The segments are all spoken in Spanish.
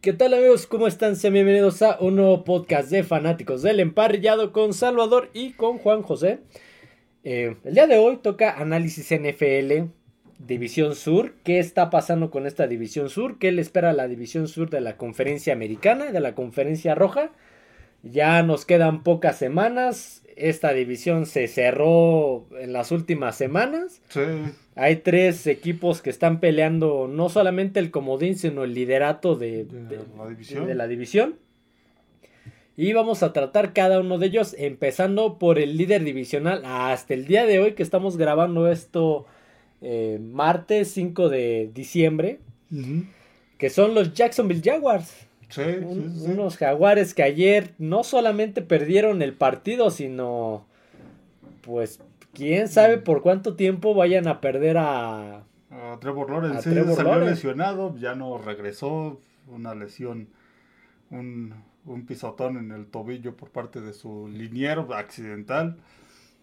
¿Qué tal amigos? ¿Cómo están? Sean bienvenidos a un nuevo podcast de fanáticos del emparrillado con Salvador y con Juan José. Eh, el día de hoy toca análisis NFL, División Sur. ¿Qué está pasando con esta División Sur? ¿Qué le espera a la División Sur de la Conferencia Americana, de la Conferencia Roja? Ya nos quedan pocas semanas. Esta división se cerró en las últimas semanas. Sí. Hay tres equipos que están peleando no solamente el comodín, sino el liderato de, De de- la división. de la división. Y vamos a tratar cada uno de ellos, empezando por el líder divisional hasta el día de hoy que estamos grabando esto eh, martes 5 de diciembre, que son los Jacksonville Jaguars. Sí, Un- sí, sí. Unos jaguares que ayer no solamente perdieron el partido, sino pues quién sabe por cuánto tiempo vayan a perder a... A Trevor Lawrence A Trevor salió Lawrence. lesionado, ya no regresó, una lesión, un, un pisotón en el tobillo por parte de su liniero accidental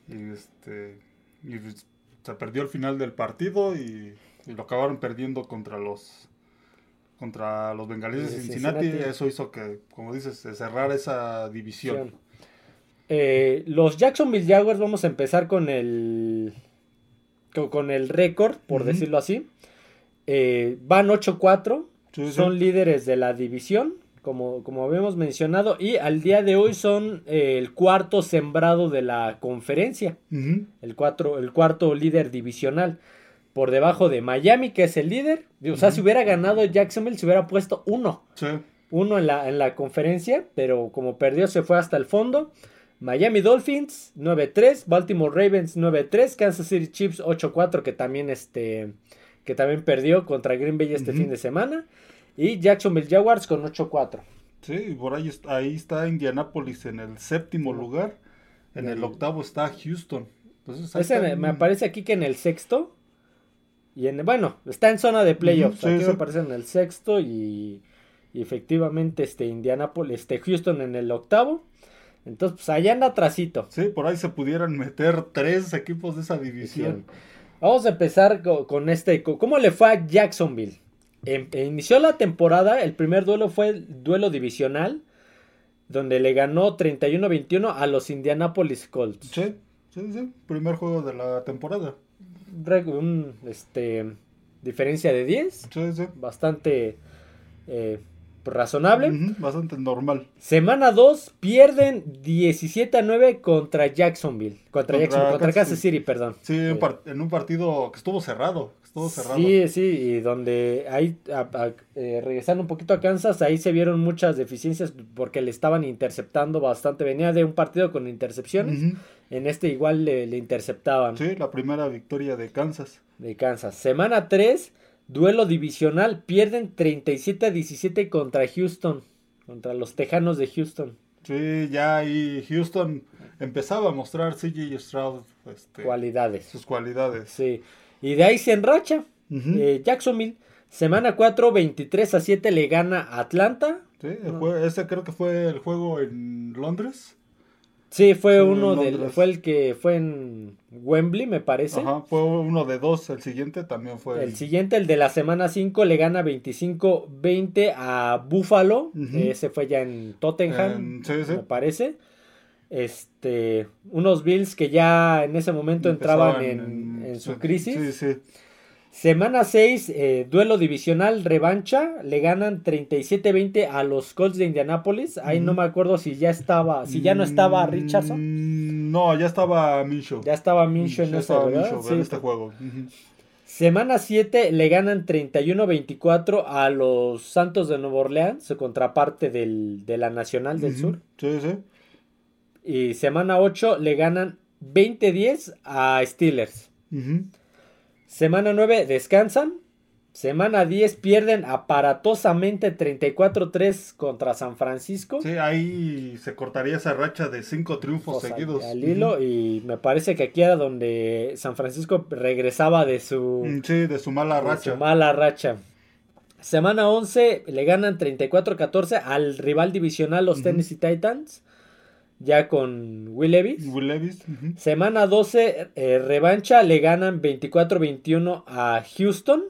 y este y pues, se perdió el final del partido y, y lo acabaron perdiendo contra los contra los bengalíes de Cincinnati. Cincinnati. Eso hizo que, como dices, se cerrara esa división. Eh, los Jacksonville Jaguars vamos a empezar con el con, el récord, por decirlo así. Eh, van 8-4, Sí, sí. son líderes de la división, como, como habíamos mencionado, y al día de hoy son eh, el cuarto sembrado de la conferencia, el, cuatro, el cuarto líder divisional, por debajo de Miami, que es el líder. O sea, si hubiera ganado Jacksonville, se hubiera puesto uno Sí. uno en la, en la conferencia, pero como perdió se fue hasta el fondo. Miami Dolphins 9-3, Baltimore Ravens 9-3, Kansas City Chiefs 8-4 que también este que también perdió contra Green Bay este fin de semana y Jacksonville Jaguars con 8-4. Sí, y por ahí, est- ahí está Indianapolis en el séptimo lugar. En el El- octavo está Houston. Entonces, Ese me aparece aquí que en el sexto y en bueno, está en zona de playoffs, sí, aquí sí. me aparece en el sexto y, y efectivamente este Indianapolis, este Houston en el octavo. Entonces, pues allá anda atrasito. Sí, por ahí se pudieran meter tres equipos de esa división. Vamos a empezar co- con, este. ¿Cómo le fue a Jacksonville? Em- inició la temporada, el primer duelo fue el duelo divisional, donde le ganó 31-21 a los Indianapolis Colts. Sí, sí, sí. Primer juego de la temporada. Un, este, diferencia de 10, Sí, sí. bastante eh, razonable. Ujú, Bastante normal. Semana 2 pierden 17 a 9 contra Jacksonville. Contra, Contra Jacksonville, contra Kansas City, perdón. Sí, Eh, en un partido que estuvo cerrado. Estuvo cerrado. Sí, sí, y donde ahí, a- a- eh, regresando un poquito a Kansas, ahí se vieron muchas deficiencias porque le estaban interceptando bastante. Venía de un partido con intercepciones, en este igual le, le interceptaban Sí, la primera victoria de Kansas. de Kansas. Semana 3, duelo divisional, pierden 37 a 17 contra Houston, contra los Tejanos de Houston. Sí, ya ahí Houston empezaba a mostrar CJ Stroud este, Cualidades. sus cualidades. Sí. Y de ahí se enracha. Ujú. Eh, Jacksonville, semana 4, 23 a 7 le gana a Atlanta. Sí, el jue- ese creo que fue el juego en Londres. Sí, fue uno del, fue el que fue en Wembley, me parece. Ajá, fue uno de dos. El siguiente también fue. El siguiente, el de la semana 5, le gana 25-20 a Buffalo. Ujú. Ese fue ya en Tottenham, En- sí, sí. me parece. Este, unos Bills que ya en ese momento entraban en, en su crisis. Sí, sí. Semana 6, eh, duelo divisional, revancha. Le ganan 37-20 a los Colts de Indianapolis. Ahí no me acuerdo si ya estaba, si ya no estaba Mm, Richardson. No, ya estaba Minshew. Ya estaba Minshew en este juego. Semana 7 le ganan 31-24 a los Santos de Nueva Orleans, su contraparte del, de la Nacional del. Sur. Sí, sí. Y semana 8 le ganan 20-10 a Steelers. Ujú. Semana 9 descansan. Semana 10 pierden aparatosamente 34-3 contra San Francisco. Sí, ahí se cortaría esa racha de cinco triunfos O sea, seguidos. al hilo. Y me parece que aquí era donde San Francisco regresaba de su... Mm, Sí, de su mala de su racha. mala racha. Semana 11 le ganan 34-14 al rival divisional los Ujú. Tennessee Titans. Ya con Will Levis. Will Levis. Semana 12 eh, revancha le ganan 24-21 a Houston.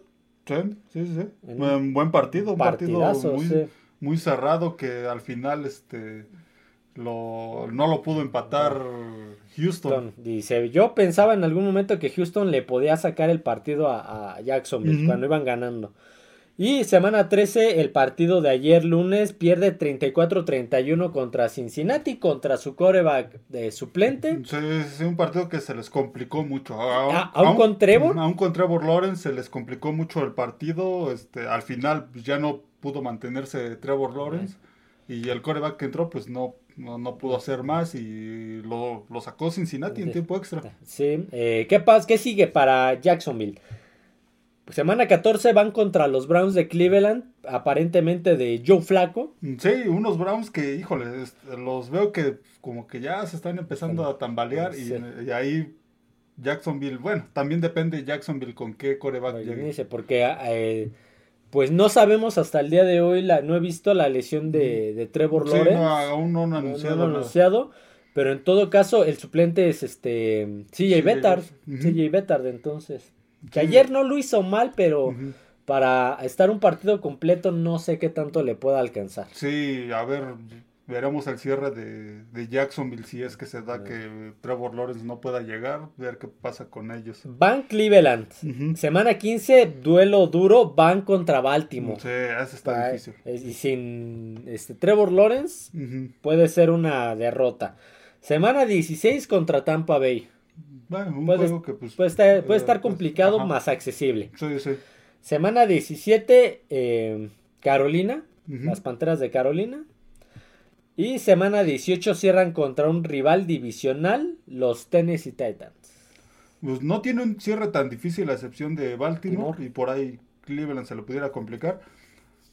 Sí, sí, sí. En Buen, buen partido, un partido Partidazo, muy, sí. muy cerrado que al final este lo, no lo pudo empatar Houston. Dice, yo pensaba en algún momento que Houston le podía sacar el partido a, Jacksonville cuando iban ganando. Y semana 13, el partido de ayer lunes pierde 34-31 contra Cincinnati, contra su coreback de suplente. Sí, es un partido que se les complicó mucho. A, ¿Aún con Trevor? Aún con Trevor Lawrence se les complicó mucho el partido. Este, al final ya no pudo mantenerse Trevor Lawrence. Y el coreback que entró, pues no, no, pudo hacer más y lo, sacó Cincinnati en tiempo extra. Sí, eh, ¿qué, pasa? ¿qué sigue para Jacksonville? Semana 14 van contra los Browns de Cleveland, aparentemente de Joe Flaco. Sí, unos Browns que, híjole, los veo que como que ya se están empezando a tambalear y, ahí Jacksonville, bueno, también depende Jacksonville con qué coreback llegue. porque eh, pues no sabemos hasta el día de hoy, la, no he visto la lesión de, Trevor Lawrence. No, aún no han anunciado. anunciado. Pero en todo caso, el suplente es este CJ Bettard. CJ Bettard, entonces. Que ayer no lo hizo mal, pero para estar un partido completo no sé qué tanto le pueda alcanzar. Sí, a ver, veremos el cierre de, Jacksonville si es que se da que Trevor Lawrence no pueda llegar, ver qué pasa con ellos. Van Cleveland, semana 15, duelo duro, van contra Baltimore. Sí, eso está difícil. Y sin este, Trevor Lawrence puede ser una derrota. Semana 16 contra Tampa Bay. Bueno, un juego que pues, puede, estar, puede estar complicado, más accesible. Sí, sí. Semana 17, eh, Carolina, las Panteras de Carolina. Y semana 18 cierran contra un rival divisional, los Tennessee Titans. Pues no tiene un cierre tan difícil a excepción de Baltimore y por ahí Cleveland se lo pudiera complicar.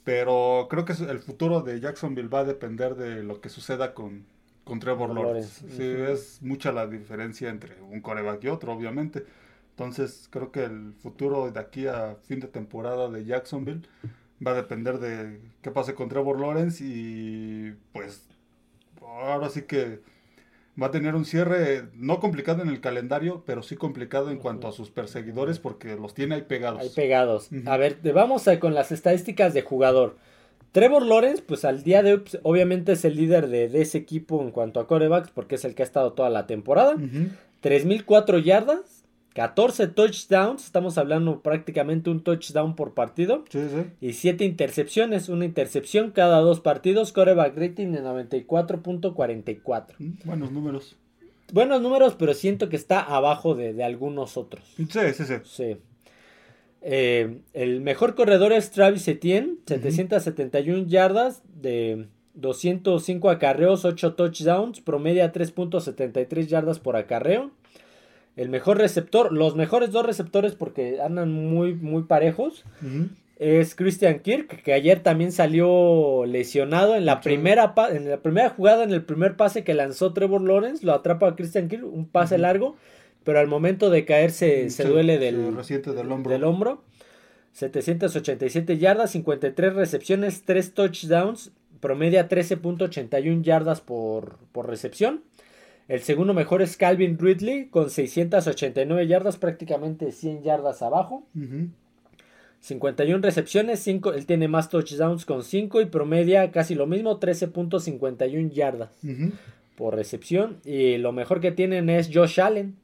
Pero creo que el futuro de Jacksonville va a depender de lo que suceda con, con Trevor Lawrence. Sí, es mucha la diferencia entre un coreback y otro, obviamente. Entonces, creo que el futuro de aquí a fin de temporada de Jacksonville va a depender de qué pase con Trevor Lawrence y pues ahora sí que va a tener un cierre no complicado en el calendario, pero sí complicado en cuanto a sus perseguidores porque los tiene ahí pegados. Ahí pegados. A ver, vamos a, con las estadísticas de jugador. Trevor Lawrence, pues al día de hoy, pues, obviamente es el líder de, ese equipo en cuanto a corebacks, porque es el que ha estado toda la temporada. 3.004 yardas, 14 touchdowns, estamos hablando prácticamente un touchdown por partido. Sí, sí. Y 7 intercepciones, una intercepción cada dos partidos, coreback rating de 94.44. Mm, buenos números. Buenos números, pero siento que está abajo de, de algunos otros. Sí, sí, sí. Sí. Eh, el mejor corredor es Travis Etienne, 771 yardas de 205 acarreos, 8 touchdowns, promedia 3.73 yardas por acarreo. El mejor receptor, los mejores dos receptores porque andan muy, muy parejos. Es Christian Kirk, que ayer también salió lesionado en la, primera en la primera jugada, en el primer pase que lanzó Trevor Lawrence, lo atrapa a Christian Kirk, un pase largo pero al momento de caer se, duele del, del hombro. del hombro. 787 yardas, 53 recepciones, 3 touchdowns, promedia 13.81 yardas por, recepción. El segundo mejor es Calvin Ridley con 689 yardas, prácticamente 100 yardas abajo. 51 recepciones, 5, él tiene más touchdowns con 5 y promedia casi lo mismo, 13.51 yardas por recepción. Y lo mejor que tienen es Josh Allen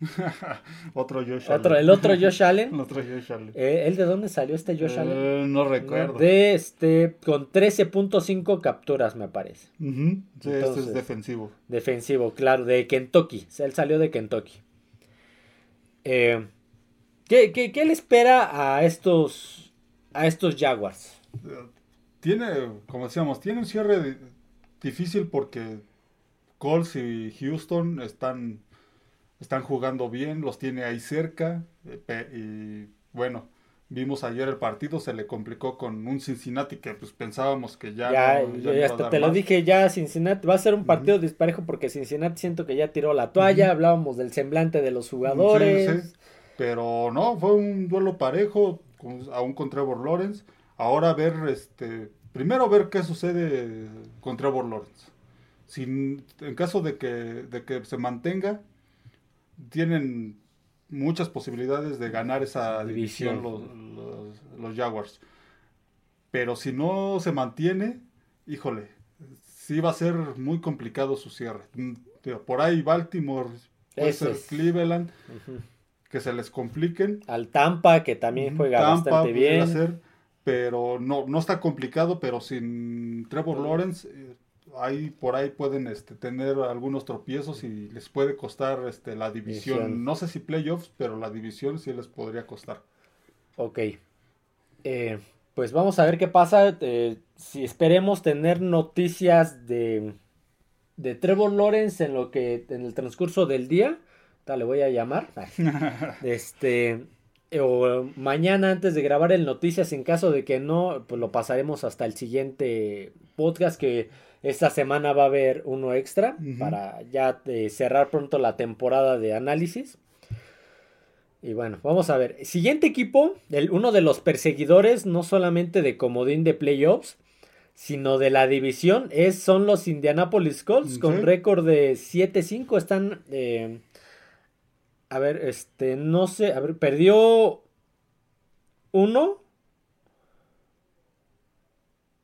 otro Josh Allen. El otro Josh Allen. otro Josh Allen. Eh, ¿El de dónde salió este Josh Allen? Eh, no recuerdo. De este, con 13.5 capturas, me parece. Sí, este es defensivo. Defensivo, claro, de Kentucky. Él salió de Kentucky. Eh, ¿qué, qué, le espera a estos, a estos Jaguars? Tiene, como decíamos, tiene un cierre difícil porque Colts y Houston están están jugando bien, los tiene ahí cerca. Eh, y bueno, vimos ayer el partido, se le complicó con un Cincinnati que pues pensábamos que ya... Ya, hasta te lo dije, ya Cincinnati va a ser un partido disparejo porque Cincinnati siento que ya tiró la toalla, hablábamos del semblante de los jugadores. Pero no, fue un duelo parejo, aún con Trevor Lawrence. Ahora ver, este, primero ver qué sucede con Trevor Lawrence. Sin, en caso de que, de que se mantenga, tienen muchas posibilidades de ganar esa división, los, los, Jaguars. pero si no se mantiene, híjole, sí va a ser muy complicado su cierre. Mm, por ahí Baltimore, puede ser Cleveland, que se les compliquen. Al Tampa, que también juega bastante bien. pero no, no está complicado, pero sin Trevor Lawrence, eh, ahí por ahí pueden este, tener algunos tropiezos y les puede costar este, la división. No sé si playoffs, pero la división sí les podría costar. Ok. Eh, pues vamos a ver qué pasa. Eh, si esperemos tener noticias de, de Trevor Lawrence en lo que en el transcurso del día. Tal, le voy a llamar. este o mañana antes de grabar el noticias en caso de que no, pues lo pasaremos hasta el siguiente podcast que esta semana va a haber uno extra para ya eh, cerrar pronto la temporada de análisis. Y bueno, vamos a ver. Siguiente equipo, el, uno de los perseguidores, no solamente de comodín de playoffs, sino de la división, es, son los Indianapolis Colts, con récord de 7-5. Están. Eh, a ver, este, no sé, a ver, perdió uno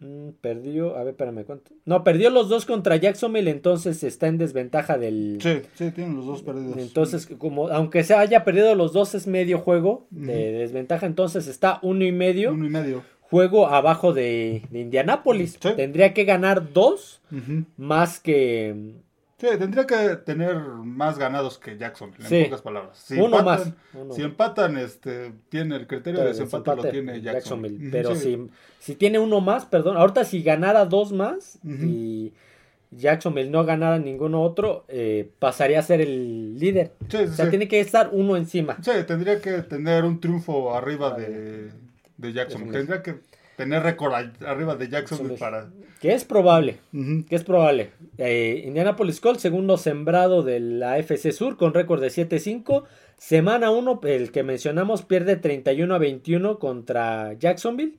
Mm, perdió, a ver, espérame, ¿cuánto? No, perdió los dos contra Jacksonville, entonces está en desventaja del... Sí, sí, tienen los dos perdidos. Entonces, como, aunque se haya perdido los dos, es medio juego de desventaja, entonces está uno y medio. Uno y medio. Juego abajo de, de Indianápolis. Tendría que ganar dos, más que Sí, tendría que tener más ganados que Jackson, en pocas palabras. Si Uno empatan, más. Si empatan, este, tiene el criterio de desempate lo tiene Jacksonville. Pero si, si tiene uno más, perdón, ahorita si ganara dos más y Jacksonville no ganara ninguno otro, eh, pasaría a ser el líder. o sea, tiene que estar uno encima. Sí, tendría que tener un triunfo arriba de, de Jacksonville. Tendría que tener récord arriba de Jacksonville para... Que es probable, que es probable. Eh, Indianapolis Colts, segundo sembrado de la FC Sur, con récord de 7-5. Semana 1, el que mencionamos, pierde 31 a 21 contra Jacksonville.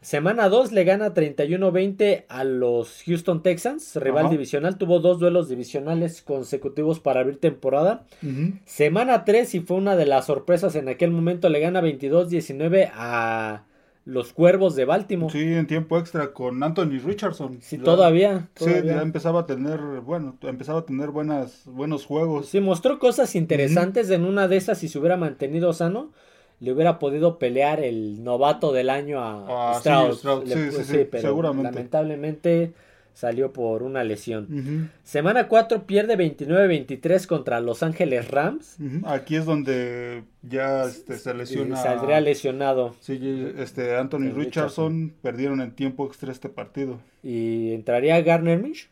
Semana 2 le gana 31-20 a los Houston Texans, rival divisional. Tuvo dos duelos divisionales consecutivos para abrir temporada. Semana 3, y fue una de las sorpresas en aquel momento, le gana 22-19 a los Cuervos de Baltimore. Sí, en tiempo extra con Anthony Richardson. Sí, todavía, Sí, ya empezaba a tener, bueno, empezaba a tener buenas, buenos juegos. Sí, mostró cosas interesantes. En una de esas, si se hubiera mantenido sano, le hubiera podido pelear el novato del año a ah, Strauss. Sí, sí, sí, pero seguramente. lamentablemente salió por una lesión. Semana 4 pierde 29-23 contra Los Ángeles Rams. Aquí es donde ya este, se lesiona. saldría lesionado. Sí, este, Anthony Richardson, perdieron en tiempo extra este partido. Y entraría Garner Mish.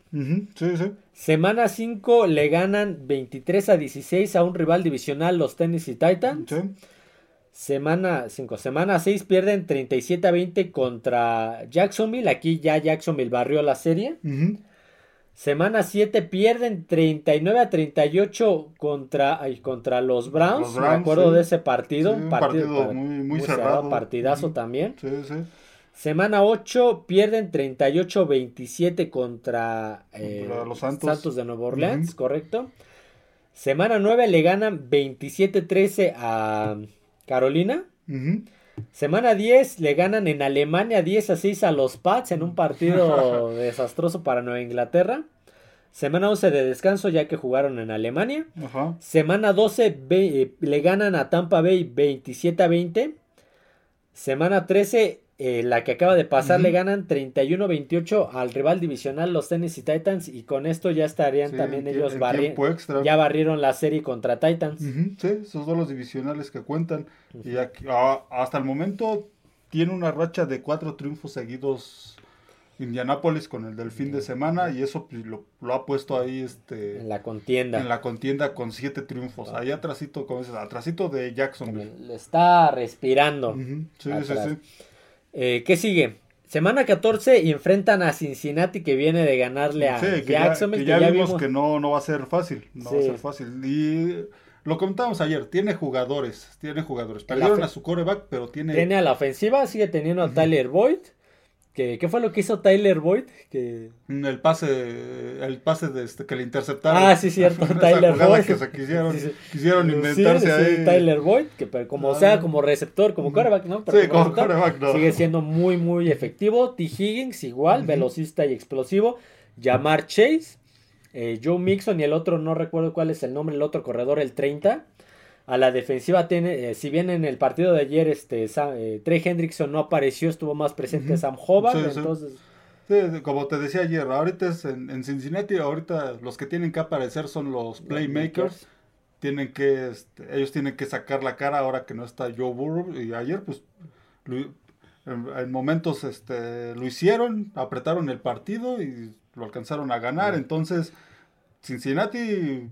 Sí, sí. Semana 5 le ganan 23 a 16 a un rival divisional, los Tennessee Titans. Sí. Semana 5, semana 6 pierden 37 a 20 contra Jacksonville. Aquí ya Jacksonville barrió la serie. Semana 7 pierden 39 a 38 contra, contra los Browns. Me acuerdo de ese partido. un partido, muy, cerrado. Partidazo también. Sí, sí. Semana 8 pierden 38-27 contra, eh, los Santos. de Nueva Orleans, correcto. Semana 9 le ganan 27-13 a Carolina. Semana 10 le ganan en Alemania 10 a 6 a los Pats en un partido desastroso para Nueva Inglaterra. Semana 11 de descanso ya que jugaron en Alemania. Semana 12 eh, le ganan a Tampa Bay 27 a 20. Semana 13 eh, la que acaba de pasar le ganan 31-28 al rival divisional los Tennessee Titans y con esto ya estarían también ellos barriendo ya barrieron la serie contra Titans. Sí, esos son los divisionales que cuentan. Y ah, hasta el momento tiene una racha de cuatro triunfos seguidos Indianápolis con el del fin de semana y eso pues, lo, ha puesto ahí este en la contienda. en la contienda con siete triunfos. Ahí atrasito como dices atrasito de Jacksonville. Le está respirando. Sí, sí, sí. Eh, ¿Qué sigue? Semana 14 y enfrentan a Cincinnati que viene de ganarle a Jacksonville. Ya, ya, vimos, que no, no va a ser fácil. No va a ser fácil. Y lo comentamos ayer, tiene jugadores, tiene jugadores. Perdieron a su coreback, pero tiene... Tiene a la ofensiva, sigue teniendo a Tyler Boyd, ¿Qué, ¿Qué fue lo que hizo Tyler Boyd? Que... El pase, el pase de este, que le interceptaron. Ah, sí, cierto, Tyler Boyd. Que se quisieron, sí, sí. quisieron inventarse sí, ahí. Tyler Boyd, que como Ah. sea, como receptor, como quarterback, ¿no? Sí, como quarterback, no. Sigue siendo muy, muy efectivo. T. Higgins, igual, velocista y explosivo. Jamar Chase, eh, Joe Mixon y el otro, no recuerdo cuál es el nombre, el otro corredor, el 30. A la defensiva tiene, eh, si bien en el partido de ayer este Sam- eh, Trey Hendrickson no apareció, estuvo más presente. Sam Hobart, Sí, sí. entonces Sí, como te decía ayer, ahorita es en, en Cincinnati, ahorita los que tienen que aparecer son los playmakers. Tienen que, este, ellos tienen que sacar la cara ahora que no está Joe Burrow. Y ayer, pues, lo- en, en momentos este, lo hicieron, apretaron el partido y lo alcanzaron a ganar. Entonces, Cincinnati,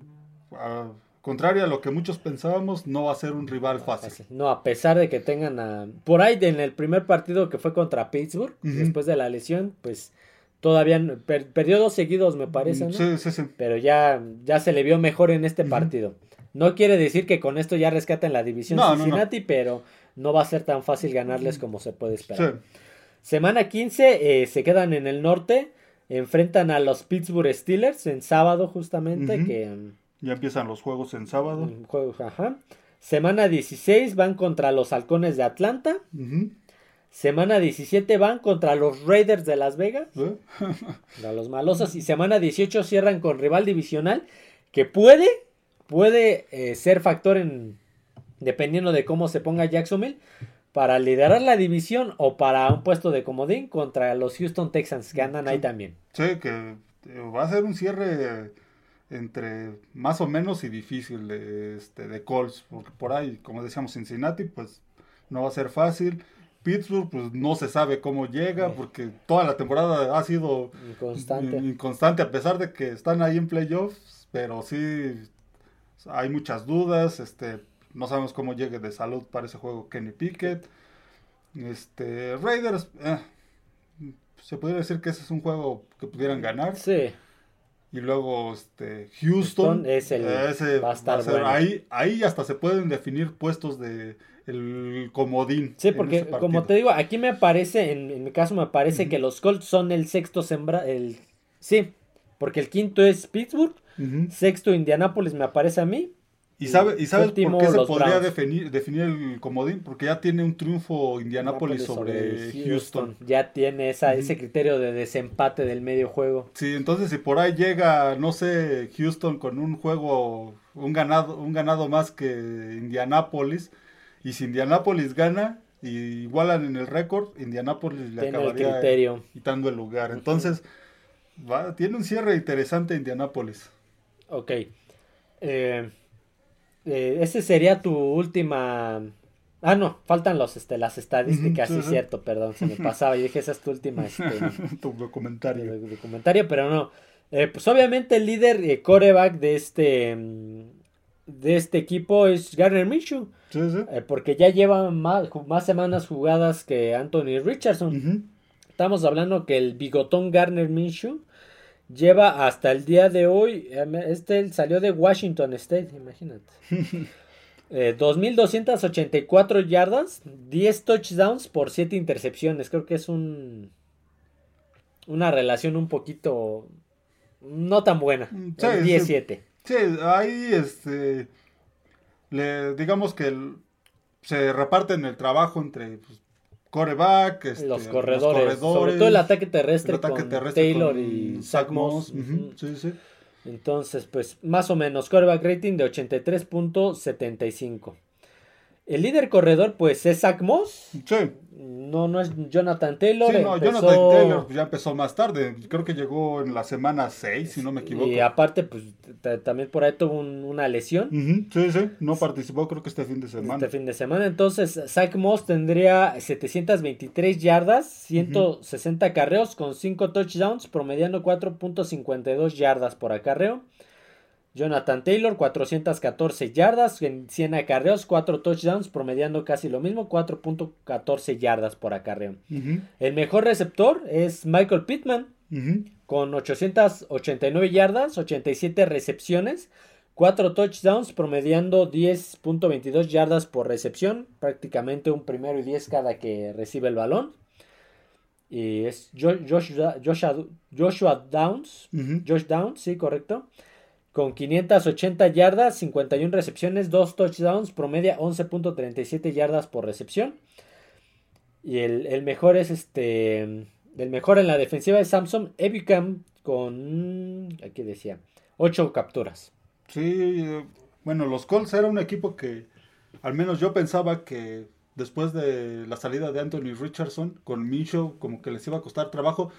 a- contrario a lo que muchos pensábamos, no va a ser un rival fácil. No, a pesar de que tengan a... Por ahí en el primer partido que fue contra Pittsburgh, después de la lesión, pues todavía per- perdió dos seguidos, me parece, ¿no? Sí, sí, sí. Pero ya, ya se le vio mejor en este partido. No quiere decir que con esto ya rescaten la división No, no, no. Cincinnati, pero no va a ser tan fácil ganarles como se puede esperar. Sí. Semana 15 eh, se quedan en el norte, enfrentan a los Pittsburgh Steelers en sábado justamente, que... Ya empiezan los juegos en sábado. un juego, ajá. Semana 16 van contra los Halcones de Atlanta. Semana 17 van contra los Raiders de Las Vegas, ¿Eh? contra los malosos. Y semana 18 cierran con rival divisional que puede, puede eh, ser factor en, dependiendo de cómo se ponga Jacksonville, para liderar la división o para un puesto de comodín contra los Houston Texans que andan ahí también. Sí, que eh, va a ser un cierre entre más o menos y difícil de, este, de Colts, porque por ahí, como decíamos, Cincinnati, pues no va a ser fácil. Pittsburgh, pues no se sabe cómo llega, porque toda la temporada ha sido Constante. in- inconstante, a pesar de que están ahí en playoffs, pero sí hay muchas dudas, este, no sabemos cómo llegue de salud para ese juego Kenny Pickett. Este, Raiders, eh, se podría decir que ese es un juego que pudieran ganar. Sí. Y luego este, Houston, Houston es el- ese va a estar ser- bueno. ahí, ahí hasta se pueden definir puestos de el comodín. Sí, porque como te digo, aquí me parece, en, en mi caso me parece que los Colts son el sexto sembra, el sí, porque el quinto es Pittsburgh, sexto Indianapolis me parece a mí. ¿Y, sabe, ¿Y sabes por qué se podría Browns. definir, definir el comodín? Porque ya tiene un triunfo Indianapolis sobre, Houston. Ya tiene esa, ese criterio de desempate del medio juego. Sí, entonces si por ahí llega, no sé, Houston con un juego, un ganado, un ganado más que Indianapolis, y si Indianapolis gana y igualan en el récord, Indianapolis le Tiene el acabaría criterio. quitando el lugar. Entonces, va- tiene un cierre interesante Indianapolis. Ok. Eh, eh, ese sería tu última. Ah, no, faltan los, este, las estadísticas, sí, sí. cierto, perdón, se me pasaba. Yo dije, esa es tu última este, tu documentario. de comentario, pero no. Eh, pues obviamente el líder eh, coreback de este de este equipo es Garner Minshew, Sí, sí. eh, porque ya lleva más, más semanas jugadas que Anthony Richardson. Estamos hablando que el bigotón Garner Minshew lleva hasta el día de hoy, eh, este salió de Washington State, imagínate. Eh, 2.284 yardas, 10 touchdowns por 7 intercepciones. Creo que es un una relación un poquito no tan buena. Sí, El sí. 17. Sí, ahí este le digamos que el- se reparten el trabajo entre pues, coreback, este, los, corredores, sobre todo el ataque terrestre, el ataque con terrestre Taylor con y Zach Moss. Ujú. Sí, sí. Entonces, pues más o menos, quarterback rating de 83.75. El líder corredor, pues es Zach Moss. Sí, No, no es Jonathan Taylor. sí, no, empezó- Jonathan Taylor ya empezó más tarde, creo que llegó en la semana 6, si no me equivoco. Y aparte, pues también por ahí tuvo un- una lesión Sí, sí, no participó creo que este fin de semana. este fin de semana. Entonces, Zach Moss tendría 723 yardas, 160 carreos con 5 touchdowns, promediando 4.52 yardas por acarreo. Jonathan Taylor, 414 yardas, en 100 acarreos, 4 touchdowns, promediando casi lo mismo, 4.14 yardas por acarreo. El mejor receptor es Michael Pittman, con 889 yardas, 87 recepciones, 4 touchdowns, promediando 10.22 yardas por recepción, prácticamente un primero y 10 cada que recibe el balón. Y es Jo- Joshua, Joshua, Joshua Downs. Josh Downs, sí, correcto. Con 580 yardas, 51 recepciones, 2 touchdowns, promedia 11.37 yardas por recepción. Y el, el mejor es este. El mejor en la defensiva es Samson Ebicam con. Aquí decía. 8 capturas. Sí, bueno, los Colts era un equipo que al menos yo pensaba que después de la salida de Anthony Richardson con Minshew como que les iba a costar trabajo,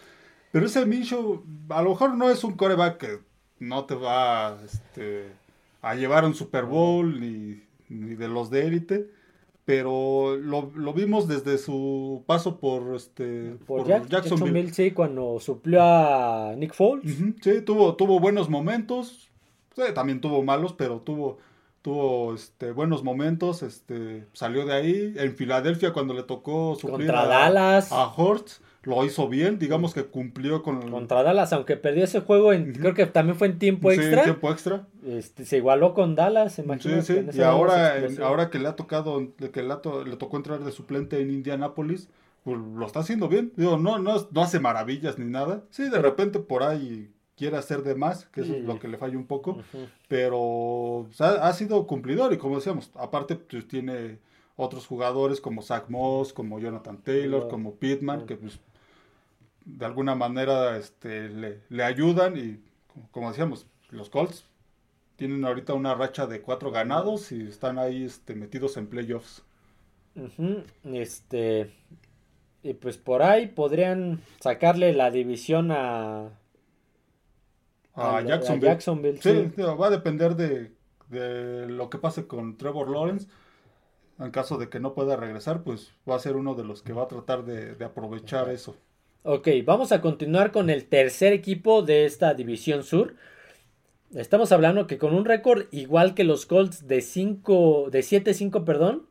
pero ese Minshew a lo mejor no es un coreback que no te va este, a llevar un Super Bowl ni, ni de los de élite, pero lo, lo vimos desde su paso por este Por, por Jack- Jacksonville. Jacksonville, sí, cuando suplió a Nick Foles. Sí, tuvo, tuvo buenos momentos. Sí, también tuvo malos, pero tuvo, tuvo este, buenos momentos. Este, salió de ahí. En Filadelfia, cuando le tocó suplir Contra a, Dallas. a Hurts, lo hizo bien. Digamos que cumplió con Contra Dallas, aunque perdió ese juego, en, creo que también fue en tiempo sí, extra. tiempo extra. Este, se igualó con Dallas, Sí, imagínate. sí. en ese Y ahora, en- ahora que le ha tocado, que le, ha to- le tocó entrar de suplente en Indianapolis, pues lo está haciendo bien. Digo, no, no, no hace maravillas ni nada. Sí, de repente por ahí quiere hacer de más, que eso es Sí. lo que le falla un poco. Pero o sea, ha sido cumplidor y como decíamos, aparte pues, tiene otros jugadores como Zach Moss, como Jonathan Taylor, como Pittman, que pues de alguna manera este, le, le ayudan y como- decíamos, los Colts tienen ahorita una racha de cuatro ganados y están ahí este, metidos en playoffs. Este. Y pues por ahí podrían sacarle la división a, A a la- a Jacksonville. Sí, va a depender de, de lo que pase con Trevor Lawrence. En caso de que no pueda regresar, pues va a ser uno de los que va a tratar de, de aprovechar eso. Ok, vamos a continuar con el tercer equipo de esta división sur. Estamos hablando que con un récord igual que los Colts de 5, de 7-5, perdón,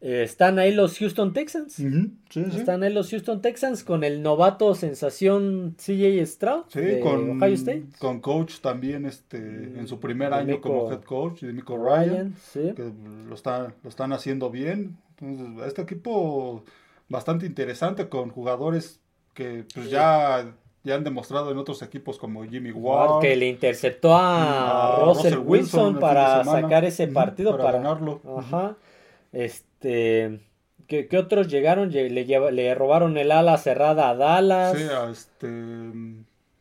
eh, están ahí los Houston Texans. Sí, sí. Están ahí los Houston Texans con el novato sensación CJ Stroud Sí, de con, Ohio State. con coach también este, en su primer De año como head coach, de Nico Ryan, Ryan, sí. que lo, está, lo están haciendo bien. Entonces, este equipo bastante interesante con jugadores que pues ya, ya han demostrado en otros equipos como Jimmy Ward, que le interceptó a, a Russell, Russell Wilson, para sacar ese partido para para, ganarlo. Ajá. Este, ¿qué, qué otros llegaron? Lle- Le, lleva- le robaron el ala cerrada a Dallas. Sí, a este...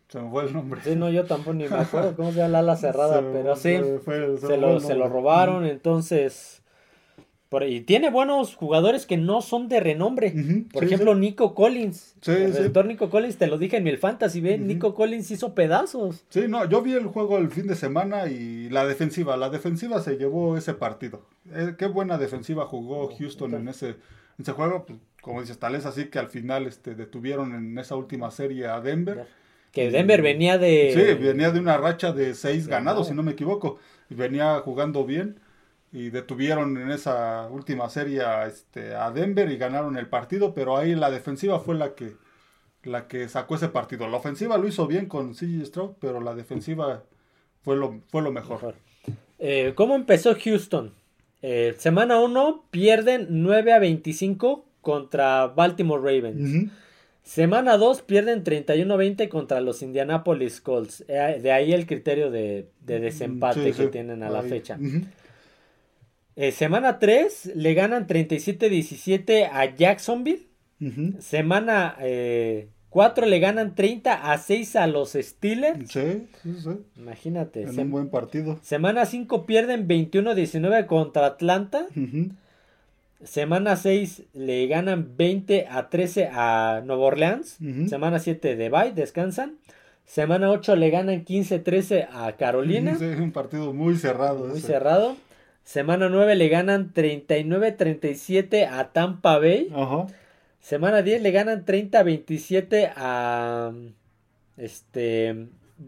Se me fue el nombre. Sí, no, yo tampoco ni me acuerdo cómo se llama el ala cerrada, Se- pero sí, se fue- se lo, robaron, entonces... por- y tiene buenos jugadores que no son de renombre. Por sí, ejemplo, sí. Nico Collins. Sí, el receptor Nico Collins, te lo dije en mi Fantasy. Nico Collins hizo pedazos. Sí, no, yo vi el juego el fin de semana y la defensiva, la defensiva se llevó ese partido. Eh, qué buena defensiva jugó Houston en ese, en ese juego. Pues, como dices, tal es así que al final este, detuvieron en esa última serie a Denver. Que Denver venía de... Sí, venía de una racha de seis Ganado. ganados, si no me equivoco. Y venía jugando bien. Y detuvieron en esa última serie a, este, a Denver y ganaron el partido. Pero ahí la defensiva fue la que, la que sacó ese partido. La ofensiva lo hizo bien con CJ Stroud, pero la defensiva fue lo, fue lo mejor. Mejor. Eh, ¿Cómo empezó Houston? Eh, semana 1 pierden 9 a 25 contra Baltimore Ravens. Ujú. Semana 2 pierden 31 a 20 contra los Indianapolis Colts. Eh, de ahí el criterio de, de desempate Sí, que tienen a la fecha. Eh, semana 3 le ganan 37-17 a Jacksonville. Ujú. Semana 4 le ganan 30 a 6 a los Steelers. Sí, sí, sí. Imagínate. En un buen partido. Semana 5 pierden 21-19 contra Atlanta. Ujú. Semana 6 le ganan 20 a 13 a Nueva Orleans. Ujú. Semana 7 de bye, descansan. Semana 8 le ganan 15-13 a Carolina. Sí, un partido muy cerrado. Muy ese. cerrado. Semana 9 le ganan 39-37 a Tampa Bay. Ajá. Semana 10 le ganan 30-27 a este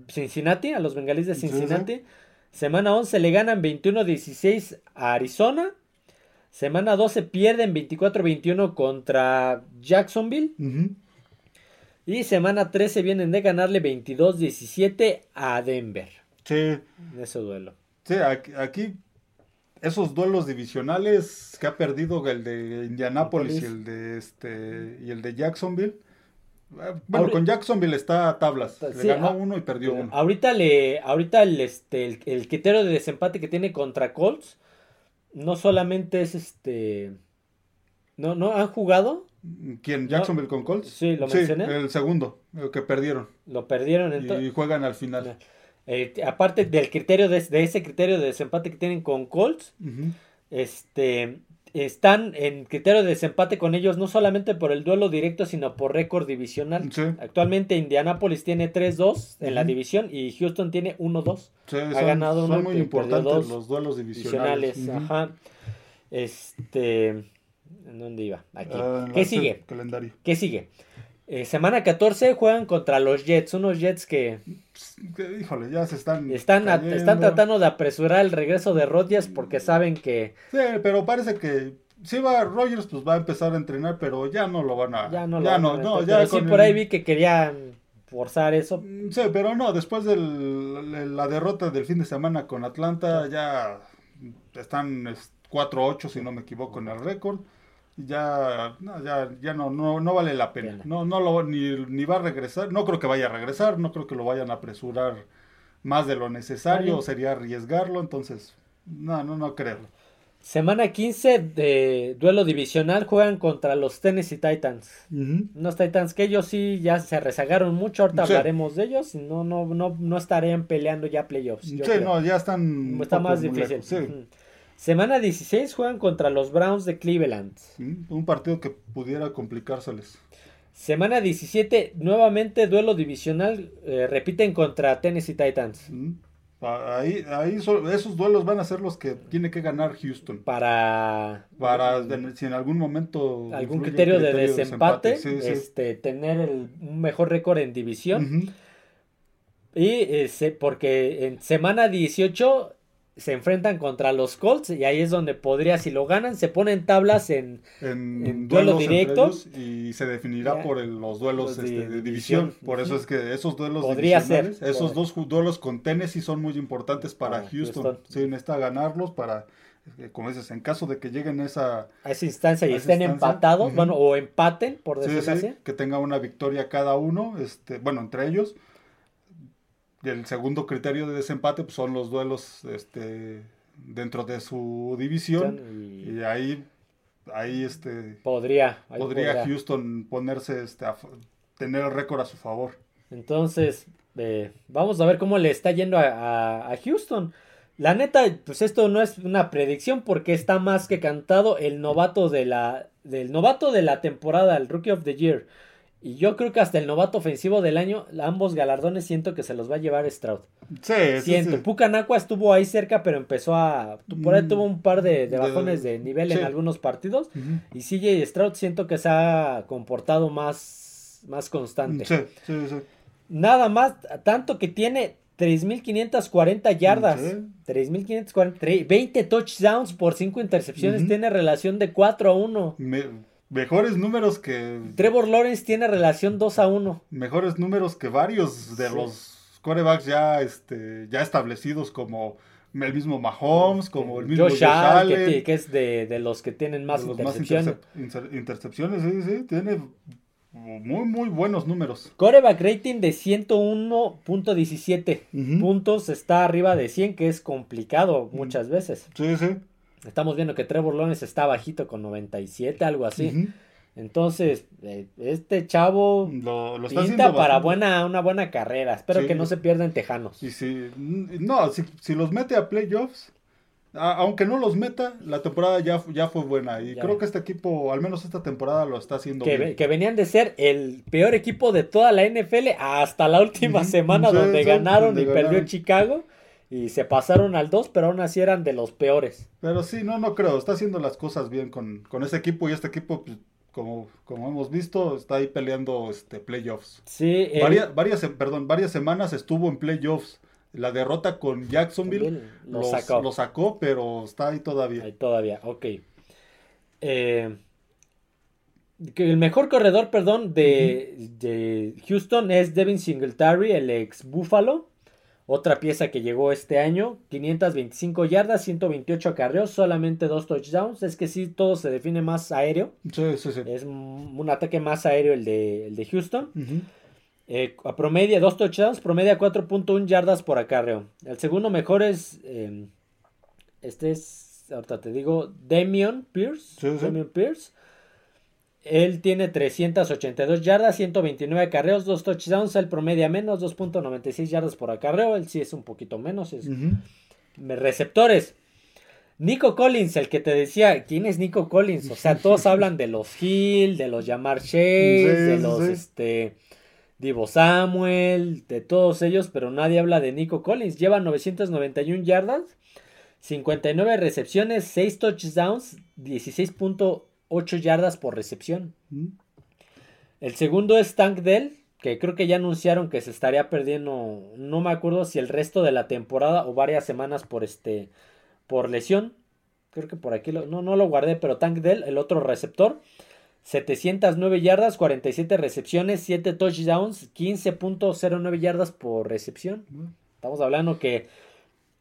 Cincinnati, a los bengalíes de Sí, sí. Cincinnati. Semana 11 le ganan 21-16 a Arizona. Semana 12 pierden 24-21 contra Jacksonville. Ujú. Y semana 13 vienen de ganarle 22-17 a Denver. Sí, En ese duelo. sí, aquí esos duelos divisionales que ha perdido el de Indianapolis y el de este y el de Jacksonville, Eh, Bueno, con Jacksonville está a tablas. Sí, le ganó ah, uno y perdió uno. Ahorita le, ahorita el, este, el, el criterio de desempate que tiene contra Colts no solamente es este, no, no han jugado, ¿Quién? ¿Jacksonville con Colts? Sí, lo mencioné. el segundo, el que perdieron. lo perdieron entonces. Y juegan al final. Eh, aparte del criterio de, de ese criterio de desempate que tienen con Colts, este están en criterio de desempate con ellos no solamente por el duelo directo, sino por récord divisional. Sí, Actualmente Indianapolis tiene 3-2 en la división y Houston tiene 1-2 sí, ha son, ganado son uno muy importantes dos los duelos divisionales. Ajá. Este, ¿en dónde iba? Aquí. Ah, ¿Qué sigue? Calendario. ¿Qué sigue? Eh, semana 14 juegan contra los Jets, unos Jets que Híjole, ya se están. están, a- están tratando de apresurar el regreso de Rodgers porque saben que Sí, pero parece que si va Rogers, pues va a empezar a entrenar, pero ya no lo van a. ya no lo ya van a no, no, Pero ya sí por ahí vi que querían forzar eso. Mm, Sí, pero no, después de la derrota del fin de semana con Atlanta, ya están es, 4-8, si no me equivoco, en el récord. Ya, no, ya, ya no, no, no vale la pena. No, no lo, ni, ni va a regresar. No creo que vaya a regresar. No creo que lo vayan a apresurar más de lo necesario. Sería arriesgarlo. Entonces, no, no, no creo. Semana 15 de duelo divisional juegan contra los Tennessee Titans. Unos Titans que ellos sí ya se rezagaron mucho, ahorita Sí. hablaremos de ellos, no, no, no, no estarían peleando ya playoffs. Sí, no, ya están. Está más difícil. sí. Semana 16 juegan contra los Browns de Cleveland. Un partido que pudiera complicárseles. Semana 17, nuevamente duelo divisional, eh, repiten contra Tennessee Titans. Mm. Ahí, esos duelos van a ser los que tiene que ganar Houston. Para Para si en algún momento algún criterio de desempate, sí, sí. este tener el- un mejor récord en división. Y eh, porque en semana 18 se enfrentan contra los Colts y ahí es donde podría, si lo ganan, se ponen tablas en... En, En duelo directo. y se definirá Ya. por el- los duelos Los de este, de, división. división. Por eso es que esos duelos Podría ser. esos dos duelos con Tennessee son muy importantes para Para Houston. Houston. Sí, necesita ganarlos para, eh, como dices, en caso de que lleguen a esa... A esa instancia y A esa estén instancia, empatados, bueno, o empaten, por Sí, decirlo sí, así. que tenga una victoria cada uno, este, bueno, entre ellos. Y el segundo criterio de desempate pues, son los duelos este, dentro de su división. Y Y ahí, ahí este, podría, ahí podría podría. Houston ponerse, este, a tener el récord a su favor. Entonces, eh, vamos a ver cómo le está yendo a, a- a Houston. La neta, pues esto no es una predicción porque está más que cantado el novato de la, del novato de la temporada, el Rookie of the Year. Y yo creo que hasta el novato ofensivo del año, ambos galardones siento que se los va a llevar Stroud. Sí, Siento, sí. Pucanacua estuvo ahí cerca, pero empezó a... Por ahí Mm, tuvo un par de, de de- bajones de nivel en algunos partidos. Ujú. Y CJ Stroud siento que se ha comportado más, más constante. Sí, sí, sí. Nada más, tanto que tiene 3.540 yardas. Sí. 3.540, tre- 20 touchdowns por 5 intercepciones. Tiene relación de 4 a 1. Me- mejores números que Trevor Lawrence tiene relación 2 a 1. mejores números que varios de Sí. los corebacks ya este ya establecidos como el mismo Mahomes, como el mismo Josh Josh Allen, que, Allen, ti- que es de, de los que tienen más intercepciones. intercep- inter- intercepciones, sí, sí, tiene muy muy buenos números. Coreback rating de 101.17 Ujú. puntos. Está arriba de 100, que es complicado muchas veces. Sí, sí. Estamos viendo que Trevor Lawrence está bajito con 97, algo así. Entonces, eh, este chavo Lo, lo está pinta para buena, una buena carrera. Espero Sí. que no se pierda en Tejanos. Y si, no, si, si los mete a playoffs, a- aunque no los meta, la temporada ya, ya fue buena. Y Ya. creo que este equipo, al menos esta temporada, lo está haciendo Que, bien. que venían de ser el peor equipo de toda la NFL hasta la última semana Sí, donde sí, ganaron donde y perdió. Chicago. Y se pasaron al 2, pero aún así eran de los peores. Pero sí, no, no creo. Está haciendo las cosas bien con, con ese equipo. Y este equipo, pues, como, como hemos visto, está ahí peleando este, playoffs. Sí, el- Varias, varias, perdón, varias semanas estuvo en playoffs. La derrota con Jacksonville lo los- sacó. lo sacó, pero está ahí todavía. Ahí todavía, ok. Eh, el mejor corredor, perdón, de, de Houston es Devin Singletary, el ex Buffalo. Otra pieza que llegó este año, 525 yardas, 128 acarreos, solamente dos touchdowns. Es que sí, todo se define más aéreo. Sí, sí, sí. Es un ataque más aéreo el de, el de Houston. Eh, a promedio, dos touchdowns, promedia 4.1 yardas por acarreo. El segundo mejor es, em, este es, ahorita te digo, Damian Pierce. Damian Pierce. Él tiene 382 yardas, 129 acarreos, 2 touchdowns. El promedia menos, 2.96 yardas por acarreo. Él sí es un poquito menos. Es... Receptores. Nico Collins, el que te decía, ¿quién es Nico Collins? O sea, todos hablan de los Hill, de los Yamar Chase, de los este Divo Samuel, de todos ellos, pero nadie habla de Nico Collins. Lleva 991 yardas, 59 recepciones, 6 touchdowns, 16.8 yardas por recepción. El segundo es Tank Dell, que creo que ya anunciaron que se estaría perdiendo, no me acuerdo si el resto de la temporada o varias semanas por este por lesión. Creo que por aquí lo, no no lo guardé, pero Tank Dell, el otro receptor, 709 yardas, 47 recepciones, 7 touchdowns, 15.09 yardas por recepción. Estamos hablando que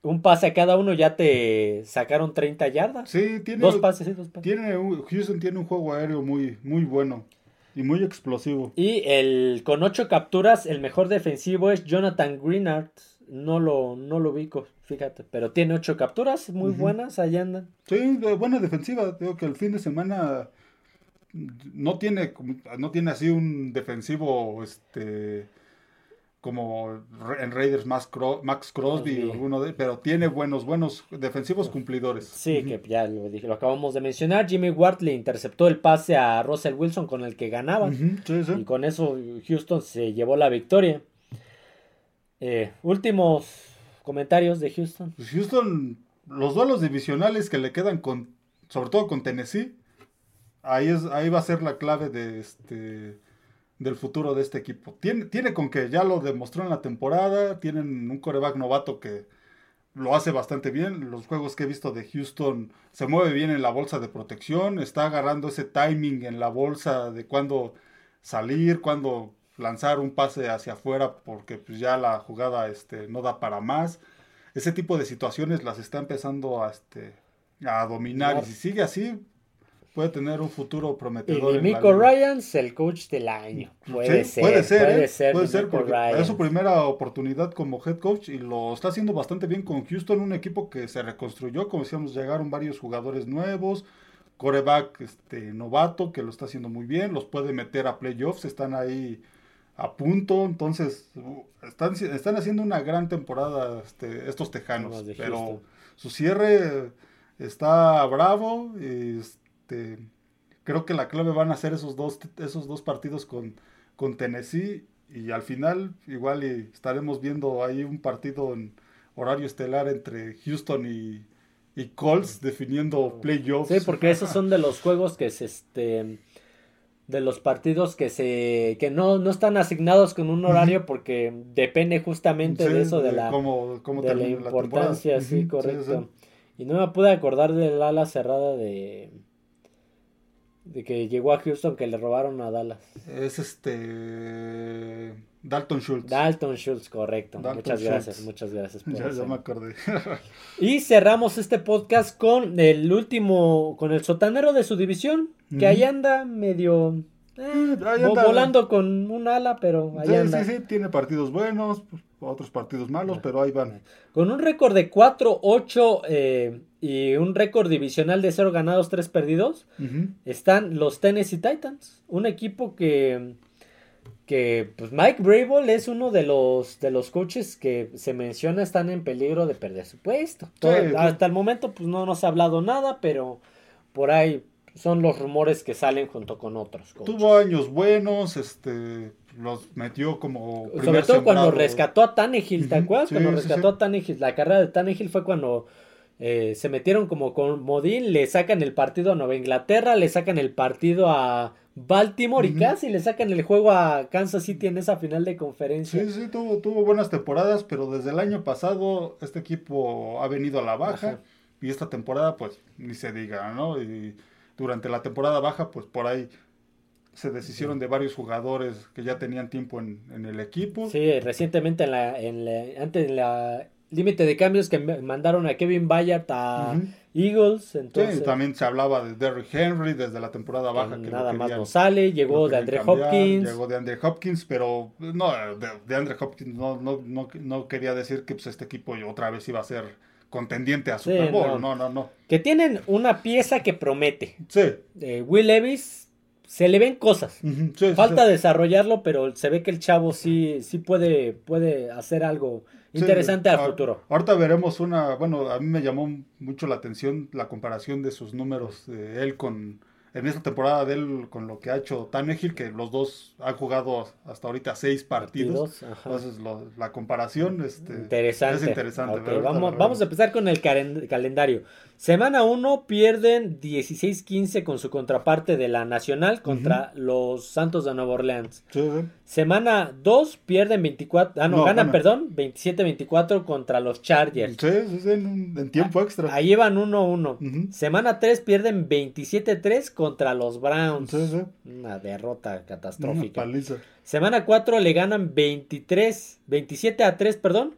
un pase a cada uno ya te sacaron 30 yardas. Sí, tiene dos pases, sí, dos pases. Tiene Houston tiene un juego aéreo muy muy bueno y muy explosivo. Y el con 8 capturas el mejor defensivo es Jonathan Greenard. No lo no lo ubico, fíjate, pero tiene 8 capturas muy buenas, ahí andan. Sí, buena defensiva, digo que el fin de semana no tiene no tiene así un defensivo este como en Raiders Max, Crosby o alguno de pero tiene buenos buenos defensivos cumplidores. Sí, que ya lo dije, lo acabamos de mencionar. Jimmy Ward le interceptó el pase a Russell Wilson con el que ganaban. Y con eso Houston se llevó la victoria. Eh, últimos comentarios de Houston. Pues Houston, los duelos divisionales que le quedan con, sobre todo con Tennessee, Ahí, es, ahí va a ser la clave de este, del futuro de este equipo. Tiene, tiene con que ya lo demostró en la temporada, tienen un coreback novato que lo hace bastante bien. Los juegos que he visto de Houston se mueve bien en la bolsa de protección, está agarrando ese timing en la bolsa de cuándo salir, cuándo lanzar un pase hacia afuera porque pues, ya la jugada este, no da para más. Ese tipo de situaciones las está empezando a, este, a dominar y si sigue así, puede tener un futuro prometedor. Y Miko Ryans, el coach del año. Puede ser. Puede ser, puede ¿eh? ser, puede ser porque es su primera oportunidad como head coach y lo está haciendo bastante bien con Houston, un equipo que se reconstruyó, como decíamos, llegaron varios jugadores nuevos, coreback este, novato que lo está haciendo muy bien, los puede meter a playoffs, están ahí a punto, entonces están, están haciendo una gran temporada este, estos tejanos, pero su cierre está bravo. Y, este, creo que la clave van a ser esos dos, esos dos partidos con, con Tennessee y al final igual estaremos viendo ahí un partido en horario estelar entre Houston y, y Colts definiendo playoffs. Sí, porque esos son de los juegos que se este de los partidos que se que no, no están asignados con un horario porque depende justamente de eso de, la de la importancia, sí, correcto. y no me pude acordar del ala cerrada de de que llegó a Houston que le robaron a Dallas. Es este. Dalton Schultz. Dalton Schultz, correcto. muchas gracias, muchas gracias. Por ya, me acordé. y cerramos este podcast con el último, con el sotanero de su división, que ahí anda medio eh, volando con un ala, pero ahí sí, Sí, sí, tiene partidos buenos, pues, otros partidos malos, pero ahí van. Con un récord de 4-8 eh, y un récord divisional de 0 ganados, 3 perdidos, están los Tennessee Titans, un equipo que que pues Mike Brable es uno de los de los coaches que se menciona están en peligro de perder su puesto. hasta el momento pues no nos ha hablado nada, pero por ahí son los rumores que salen junto con otros. Tuvo años buenos, este, los metió como. Sobre todo cuando rescató a Tannehill, ¿te acuerdas? cuando rescató a Tannehill. La carrera de Tannehill fue cuando eh, se metieron como con Modín, le sacan el partido a Nueva Inglaterra, le sacan el partido a Baltimore y casi le sacan el juego a Kansas City en esa final de conferencia. Sí, sí, tuvo, tuvo buenas temporadas, pero desde el año pasado este equipo ha venido a la baja. Y esta temporada, pues, ni se diga, ¿no? Y durante la temporada baja, pues por ahí se deshicieron de varios jugadores que ya tenían tiempo en, en el equipo. Sí, recientemente en la, en la, antes en la límite de cambios que mandaron a Kevin Bayard a Eagles. Entonces, sí, también se hablaba de Derrick Henry desde la temporada baja. Que nada más no sale, llegó de Andre Hopkins. Llegó de Andre Hopkins, pero no, de, Andre Hopkins no, no, no, no, quería decir que pues, este equipo otra vez iba a ser contendiente a Super Bowl. No. no, no, Que tienen una pieza que promete. Sí. Will Levis se le ven cosas. Falta desarrollarlo, pero se ve que el chavo sí, sí puede, puede hacer algo interesante al futuro. Ahorita veremos una, bueno, a mí me llamó mucho la atención la comparación de sus números de él con en esta temporada de él con lo que ha hecho Tannehill, que los dos han jugado hasta ahorita seis partidos. Entonces la comparación este, interesante. es interesante. vamos, vamos a empezar con el calendario. Semana 1 pierden 16-15 con su contraparte de la Nacional contra los Santos de Nueva Orleans. Semana 2 pierden 24, ah no, ganan, perdón, 27-24 contra los Chargers. Sí, sí, en, tiempo extra. Ahí van 1-1. Semana 3 pierden 27-3 contra los Browns. Una derrota catastrófica. Semana 4 le ganan 23, 27 a 3, perdón,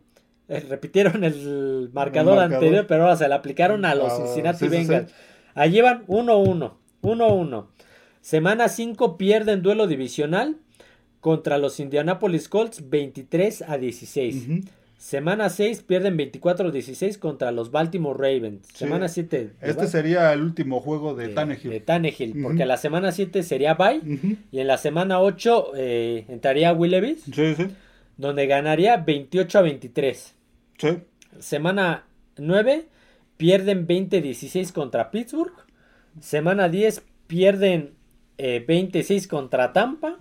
repitieron el marcador, anterior, pero ahora se le aplicaron a los ah, Cincinnati Bengals. Ahí llevan 1-1, 1-1. Semana 5 pierden duelo divisional contra los Indianapolis Colts 23 a 16. Semana 6 pierden 24 a 16 contra los Baltimore Ravens. Semana 7. Este sería el último juego de, Tannehill. De Tannehill, porque la semana 7 sería bye y en la semana 8 eh, entraría Will Levis. Sí, sí. Donde ganaría 28 a 23. Semana 9 pierden 20-16 contra Pittsburgh. Semana 10 pierden 26 eh, contra Tampa.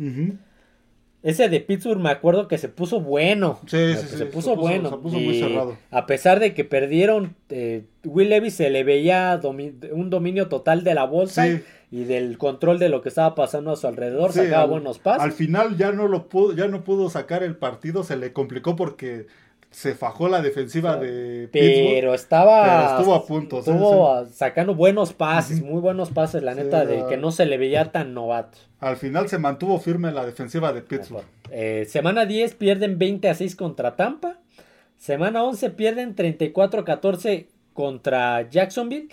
Ese de Pittsburgh me acuerdo que se puso bueno. Sí, sí, se, puso bueno. Se puso muy cerrado. A pesar de que perdieron, eh, Will Levis se le veía un dominio total de la bolsa y del control de lo que estaba pasando a su alrededor. sacaba buenos pasos. Al final ya no lo pudo, ya no pudo sacar el partido, se le complicó porque se fajó la defensiva de pero estaba estuvo a punto estuvo sacando buenos pases muy buenos pases la neta de que no se le veía tan novato. Al final se mantuvo firme la defensiva de Pittsburgh. Eh, semana 10 pierden 20 a 6 contra Tampa. Semana 11 pierden 34 a 14 contra Jacksonville.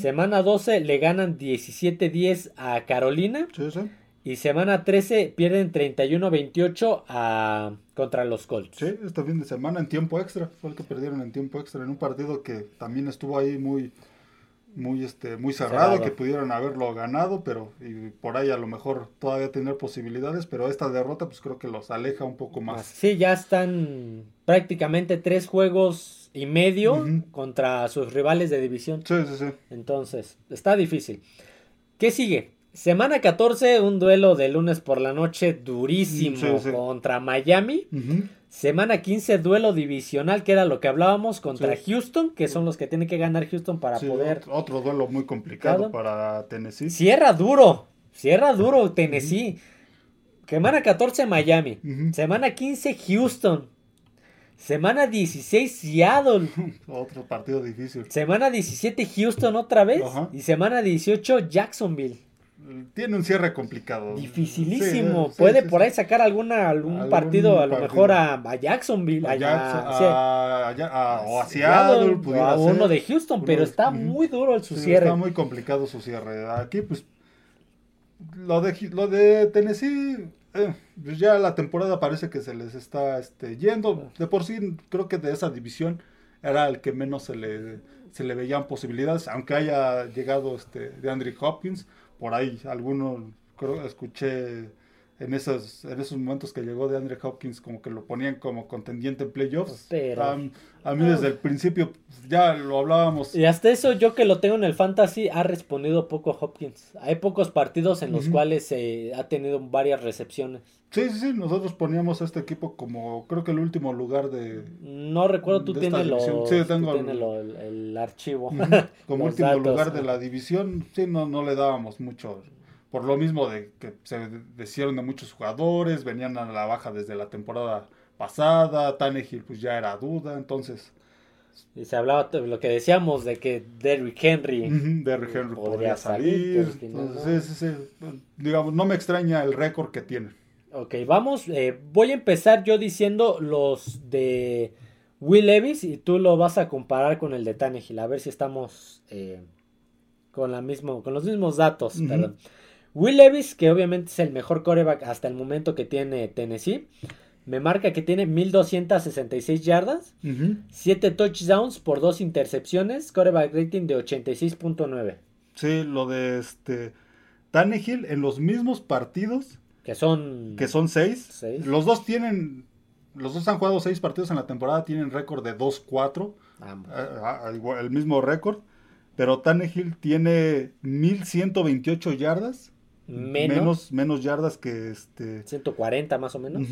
Semana 12 le ganan 17 a 10 a Carolina. Sí, sí. Y semana 13 pierden 31-28 a... contra los Colts. Sí, este fin de semana en tiempo extra. Fue el que perdieron en tiempo extra en un partido que también estuvo ahí muy muy este muy cerrado, que pudieron haberlo ganado, pero y por ahí a lo mejor todavía tener posibilidades, pero esta derrota pues creo que los aleja un poco más. Sí, ya están prácticamente tres juegos y medio contra sus rivales de división. Sí, sí, sí. Entonces, está difícil. ¿Qué sigue? Semana 14, un duelo de lunes por la noche durísimo contra Miami. Semana 15, duelo divisional, que era lo que hablábamos, contra Houston, que son los que tienen que ganar Houston para poder. Otro duelo muy complicado para Tennessee. Cierra duro, cierra duro Tennessee. Semana 14, Miami. Semana 15, Houston. Semana 16, Seattle. Otro partido difícil. Semana 17, Houston otra vez. Y semana 18, Jacksonville tiene un cierre complicado. Dificilísimo. Puede por ahí sacar alguna, algún, partido, a lo mejor a, Jacksonville, a, o a Seattle, a uno de Houston, pero está muy duro su cierre. Está muy complicado su cierre. Aquí, pues, lo de, lo de Tennessee, eh, pues ya la temporada parece que se les está este, yendo. De por sí, creo que de esa división era el que menos se le, se le veían posibilidades, aunque haya llegado este, de Andrew Hopkins por ahí alguno, creo, escuché en esos, en esos momentos que llegó de Andre Hopkins como que lo ponían como contendiente en playoffs. a mí desde el principio ya lo hablábamos. Y hasta eso yo que lo tengo en el fantasy ha respondido poco Hopkins. Hay pocos partidos en los cuales se ha tenido varias recepciones. Sí, sí, sí, nosotros poníamos a este equipo como creo que el último lugar de... No recuerdo, tú tienes, lo, sí, tengo el, archivo. como último lugar de la división, sí, no, no le dábamos mucho por lo mismo de que se deshicieron de muchos jugadores, venían a la baja desde la temporada pasada, Tannehill pues ya era duda, entonces Y se hablaba de lo que decíamos de que Derrick Henry, Derrick Henry podría, salir. Digamos, no me extraña el récord que tiene. Ok, vamos. eh, voy a empezar yo diciendo los de Will Levis y tú lo vas a comparar con el de Tannehill. A ver si estamos eh, con, la mismo, con los mismos datos. Perdón. Will Levis, que obviamente es el mejor coreback hasta el momento que tiene Tennessee, me marca que tiene 1266 yardas, 7 touchdowns por 2 intercepciones, coreback rating de 86.9, Sí, lo de este Tannehill en los mismos partidos, que son... que son seis. Seis. Los dos tienen, los dos han jugado seis partidos en la temporada, tienen récord de 2-4, ambos. ah, ah, el mismo récord. Pero Tannehill tiene 1128 yardas, menos, menos, menos yardas que este. 140 más o menos.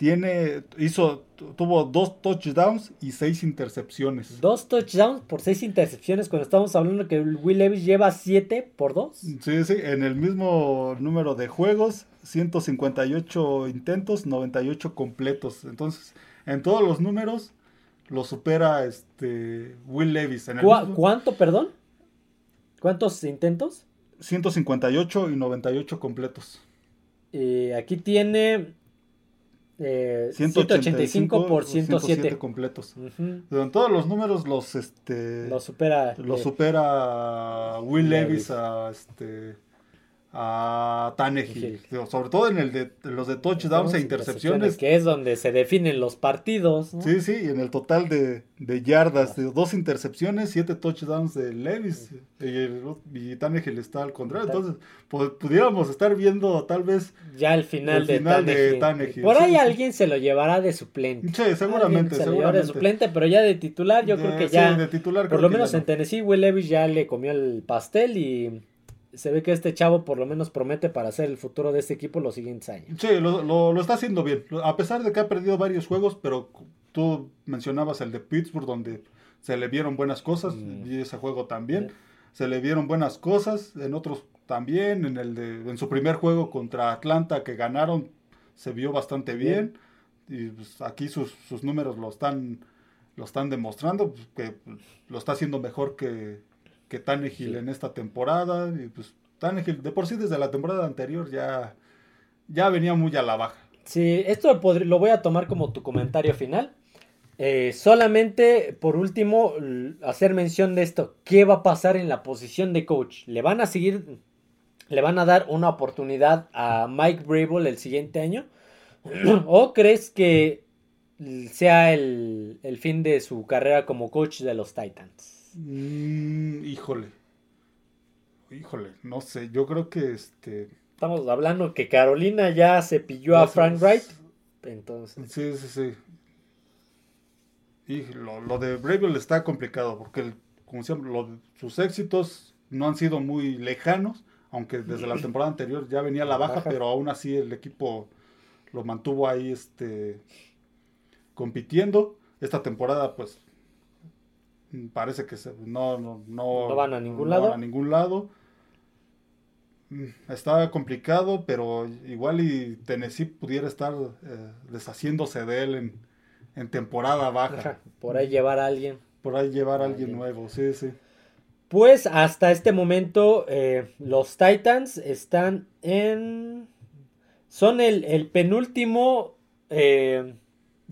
Tiene, hizo, tu- tuvo dos touchdowns y seis intercepciones. Dos touchdowns por seis intercepciones cuando estamos hablando que Will Levis lleva 7 por 2. Sí, sí, en el mismo número de juegos, 158 intentos, 98 completos. Entonces, en todos los números lo supera este Will Levis. En el mismo- ¿Cuánto, perdón? ¿Cuántos intentos? 158 y 98 completos. Eh, aquí tiene eh, 185 por 107. completos. Ujú. Pero en todos los números los este Lo supera. lo eh, supera Will Levis. Levis a este a Tannehill. Sobre todo en el de en los de touchdowns e intercepciones. Que es donde se definen los partidos. ¿no? Sí, sí, y en el total de, de yardas, de dos intercepciones, siete touchdowns de Levis. Y, el, y Tannehill está al contrario. Entonces, pu- pudiéramos estar viendo tal vez. Ya el final, El de, final de Tannehill. Por ahí sí. alguien se lo llevará de suplente. Sí, seguramente, se lo llevará de seguramente. suplente, pero ya de titular yo creo que sí, ya... de titular Por lo menos en. Tennessee, Will Levis ya le comió el pastel y se ve que este chavo por lo menos promete para ser el futuro de este equipo los siguientes años. Sí, lo, lo- lo está haciendo bien. A pesar de que ha perdido varios juegos, pero tú mencionabas el de Pittsburgh, donde se le vieron buenas cosas, Mm. y ese juego también. Se le vieron buenas cosas, en otros también, en el de, en su primer juego contra Atlanta que ganaron, se vio bastante bien. Y pues, aquí sus, sus números lo están, lo están demostrando, pues, que pues, lo está haciendo mejor que, que Tannehill Sí. en esta temporada. Y pues Tannehill, de por sí desde la temporada anterior ya, ya venía muy a la baja. Sí, esto lo, voy a tomar como tu comentario final. Eh, solamente, por último, hacer mención de esto. ¿Qué va a pasar en la posición de coach? ¿Le van a seguir, le van a dar una oportunidad a Mike Brable el siguiente año? ¿O crees que sea el, el fin de su carrera como coach de los Titans? Mm, híjole. Híjole, no sé, yo creo que este... Estamos hablando que Carolina ya se pilló a ya se- Frank Wright. Entonces, Sí, sí, sí. Y lo, lo de Bravel está complicado porque, el- como siempre, lo sus éxitos no han sido muy lejanos, aunque desde la temporada anterior ya venía a la baja, pero aún así el equipo lo mantuvo ahí este, compitiendo. Esta temporada, pues, parece que se- no, no, no, No van a ningún no lado. van a ningún lado. Está complicado, pero igual y Tennessee pudiera estar eh, deshaciéndose de él en, en temporada baja. por ahí llevar a alguien. Por ahí llevar a alguien Alguien. nuevo, sí, sí. Pues hasta este momento eh, los Titans están en... Son el, el penúltimo eh,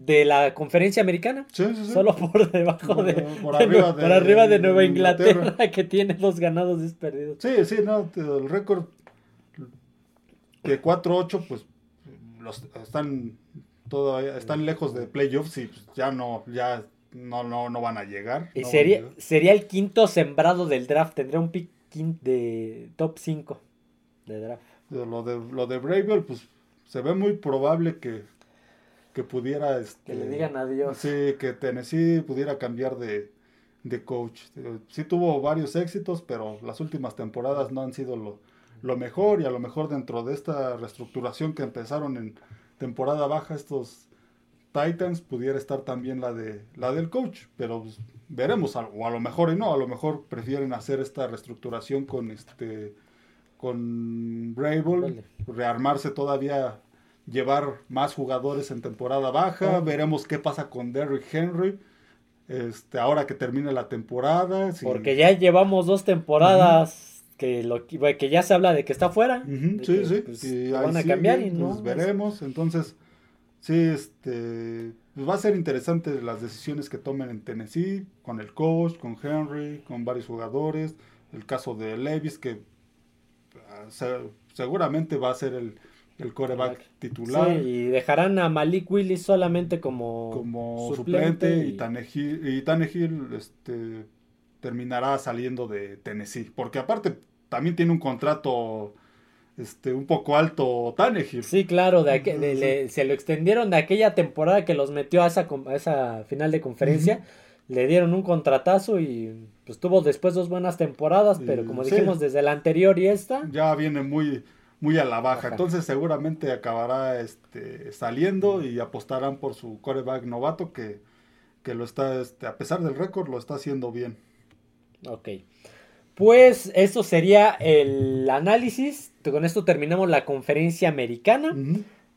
de la conferencia americana. Sí, sí, sí. Solo por debajo Por- de, por arriba de- por arriba de de Nueva Inglaterra, Inglaterra. que tiene dos ganados y dos perdidos. Sí, sí, no, el récord de 4-8, pues los están todavía están lejos de playoffs y pues, ya no ya no no no van a llegar. Y no sería, llegar. sería el quinto sembrado del draft. Tendría un pick de top 5 de draft. Lo de lo de Bravel, pues se ve muy probable que que pudiera este, Que le digan adiós. Sí, que Tennessee pudiera cambiar de, de coach. Eh, Sí tuvo varios éxitos, pero las últimas temporadas no han sido lo, lo mejor y a lo mejor dentro de esta reestructuración que empezaron en temporada baja estos Titans pudiera estar también la de la del coach, pero pues, veremos a- o a lo mejor y no, a lo mejor prefieren hacer esta reestructuración con este con Brable, rearmarse todavía llevar más jugadores en temporada baja, veremos qué pasa con Derrick Henry. Este, ahora que termine la temporada. Porque ya llevamos dos temporadas que, lo, que ya se habla de que está fuera. sí, sí. Pues, van a cambiar y no. Pues, veremos. Entonces, sí, este, pues va a ser interesante las decisiones que tomen en Tennessee, con el coach, con Henry, con varios jugadores. El caso de Levis, que ah, seguramente va a ser el el coreback titular. y dejarán a Malik Willis solamente como, como suplente, y, Tannehill, este, terminará saliendo de Tennessee. Porque aparte también tiene un contrato este, un poco alto Tannehill. Sí, claro, de, se lo extendieron de aquella temporada que los metió a esa, esa final de conferencia. Le dieron un contratazo y pues tuvo después dos buenas temporadas, pero como dijimos desde la anterior y esta. Ya viene muy muy a la baja. Entonces seguramente acabará este, saliendo y apostarán por su coreback novato que, que lo está, este, a pesar del récord, lo está haciendo bien. Ok. Pues eso sería el análisis. Con esto terminamos la conferencia americana.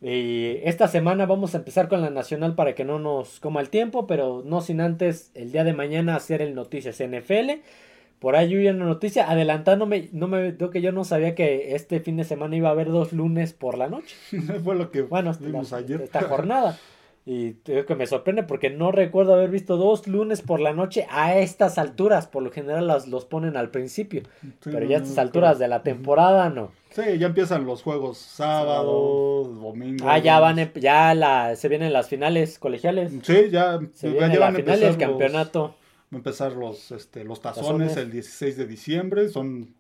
Y esta semana vamos a empezar con la nacional para que no nos coma el tiempo, pero no sin antes el día de mañana hacer el Noticias NFL. Por ahí vi una noticia adelantándome, no me que yo no sabía que este fin de semana iba a haber dos lunes por la noche. Fue lo que bueno, vimos ayer. Esta jornada. Y creo que me sorprende porque no recuerdo haber visto dos lunes por la noche a estas alturas. Por lo general las, los ponen al principio. pero ya a estas alturas de la temporada no. Sí, ya empiezan los juegos sábado, domingo. Ah, ya van, em, ya la, se vienen las finales colegiales. Sí, ya, se viene la final del campeonato a empezar los, este, los tazones, el 16 de diciembre. Son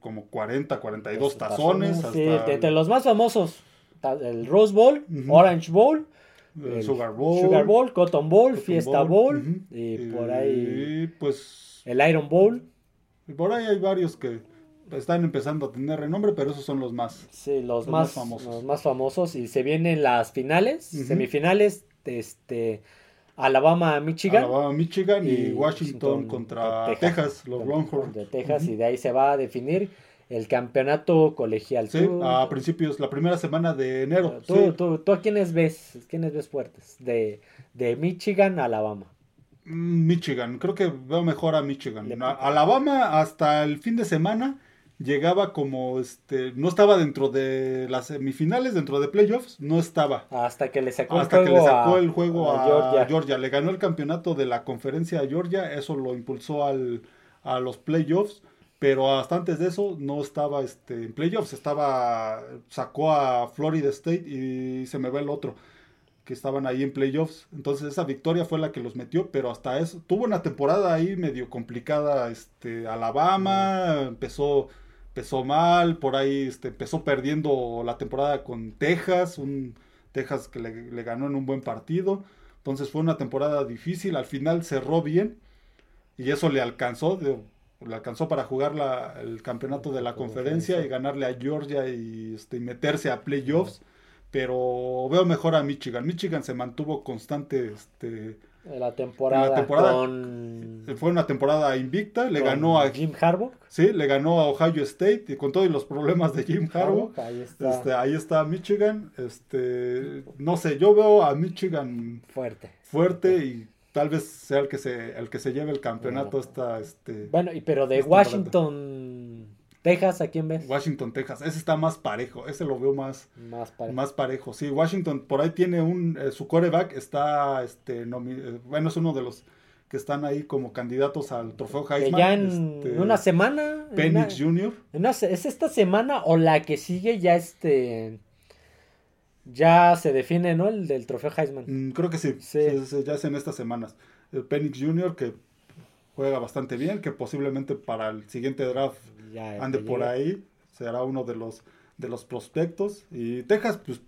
como 40, 42 tazones. sí, entre los más famosos. El Rose Bowl, Orange Bowl. El, Sugar Bowl. Sugar Bowl, Cotton Bowl, Fiesta Bowl. Y por ahí. pues. El Iron Bowl. Y por ahí hay varios que están empezando a tener renombre, pero esos son los más. Sí, los, más, famosos. Los más famosos. Y se vienen las finales, semifinales. Este Alabama, Michigan. Alabama, Michigan y, Washington, contra Texas, los Longhorns. De Texas, y de ahí se va a definir el campeonato colegial. Sí, a principios, la primera semana de enero. ¿Tú, tú, tú, a quiénes ves? ¿Quiénes ves fuertes? De, de Michigan a Alabama. Mm, Michigan, creo que veo mejor a Michigan. Alabama hasta el fin de semana llegaba como este no estaba dentro de las semifinales dentro de playoffs no estaba hasta que le sacó hasta el juego que le sacó a, el juego a, Georgia. le ganó el campeonato de la conferencia a Georgia eso lo impulsó al, a los playoffs pero hasta antes de eso no estaba este en playoffs estaba sacó a Florida State y se me ve el otro que estaban ahí en playoffs. Entonces esa victoria fue la que los metió, pero hasta eso tuvo una temporada ahí medio complicada. Este Alabama empezó empezó mal, por ahí este, empezó perdiendo la temporada con Texas, un Texas que le, ganó en un buen partido. Entonces fue una temporada difícil, al final cerró bien y eso le alcanzó, le alcanzó para jugar la, el campeonato de la conferencia y ganarle a Georgia y este, meterse a playoffs. Pero veo mejor a Michigan. Michigan se mantuvo constante este, la temporada, fue una temporada invicta, le ganó a Jim Harbaugh. Sí, le ganó a Ohio State y con todos los problemas de Jim Harbaugh. ahí, está. Este, ahí está Michigan. Este, no sé, yo veo a Michigan fuerte. Fuerte y tal vez sea el que se el que se lleve el campeonato esta este Bueno, y pero de Washington Texas, ¿a quién ves? Washington, Texas. Ese está más parejo. Ese lo veo más, más, parejo. más parejo. Sí, Washington por ahí tiene un. Eh, su coreback está. este eh, Bueno, es uno de los que están ahí como candidatos al trofeo Heisman. ya en este, una semana. Penix Jr. ¿Es esta semana o la que sigue ya este. Ya se define, ¿no? El del trofeo Heisman. Mm, creo que sí. Sí. Ya es en estas semanas. El Penix Jr. que juega bastante bien, que posiblemente para el siguiente draft ande por ahí, será uno de los, de los prospectos. Y Texas, pues,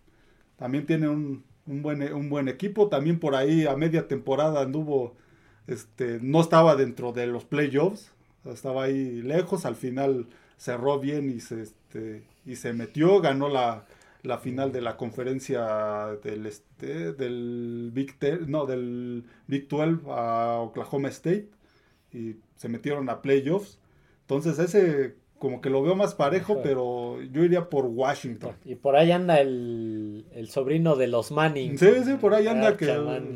también tiene un, un, buen, un buen equipo, también por ahí a media temporada anduvo, este, no estaba dentro de los playoffs, estaba ahí lejos, al final cerró bien y se, este, y se metió, ganó la, la final de la conferencia del este del Big no del Big 12 a Oklahoma State. Y se metieron a playoffs. Entonces ese como que lo veo más parejo, pero yo iría por Washington. Y por ahí anda el, el sobrino de los Manning. Sí, sí, por ahí anda que,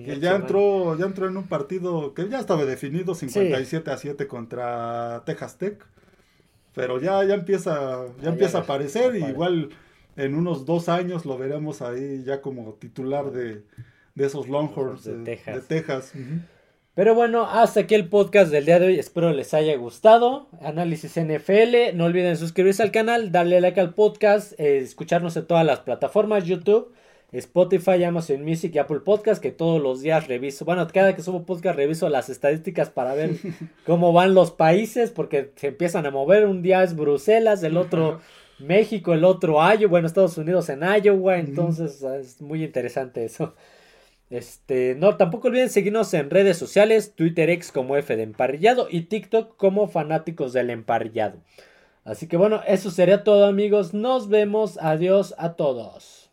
que ya entró, ya entró en un partido que ya estaba definido, 57 a 7 contra Texas Tech. Pero ya, ya empieza, ya empieza a aparecer, y igual en unos dos años lo veremos ahí ya como titular de, de esos Longhorns de, de Texas. Pero bueno, hasta aquí el podcast del día de hoy. Espero les haya gustado. Análisis NFL. No olviden suscribirse al canal, darle like al podcast, eh, escucharnos en todas las plataformas, YouTube, Spotify, Amazon Music y Apple Podcast, que todos los días reviso. Bueno, cada que subo podcast reviso las estadísticas para ver cómo van los países, porque se empiezan a mover. Un día es Bruselas, el otro México, el otro Iowa, bueno, Estados Unidos en Iowa, entonces es muy interesante eso. Este, no, tampoco olviden seguirnos en redes sociales, Twitter X como F de Emparrillado y TikTok como Fanáticos del Emparrillado. Así que bueno, eso sería todo amigos, nos vemos, adiós a todos.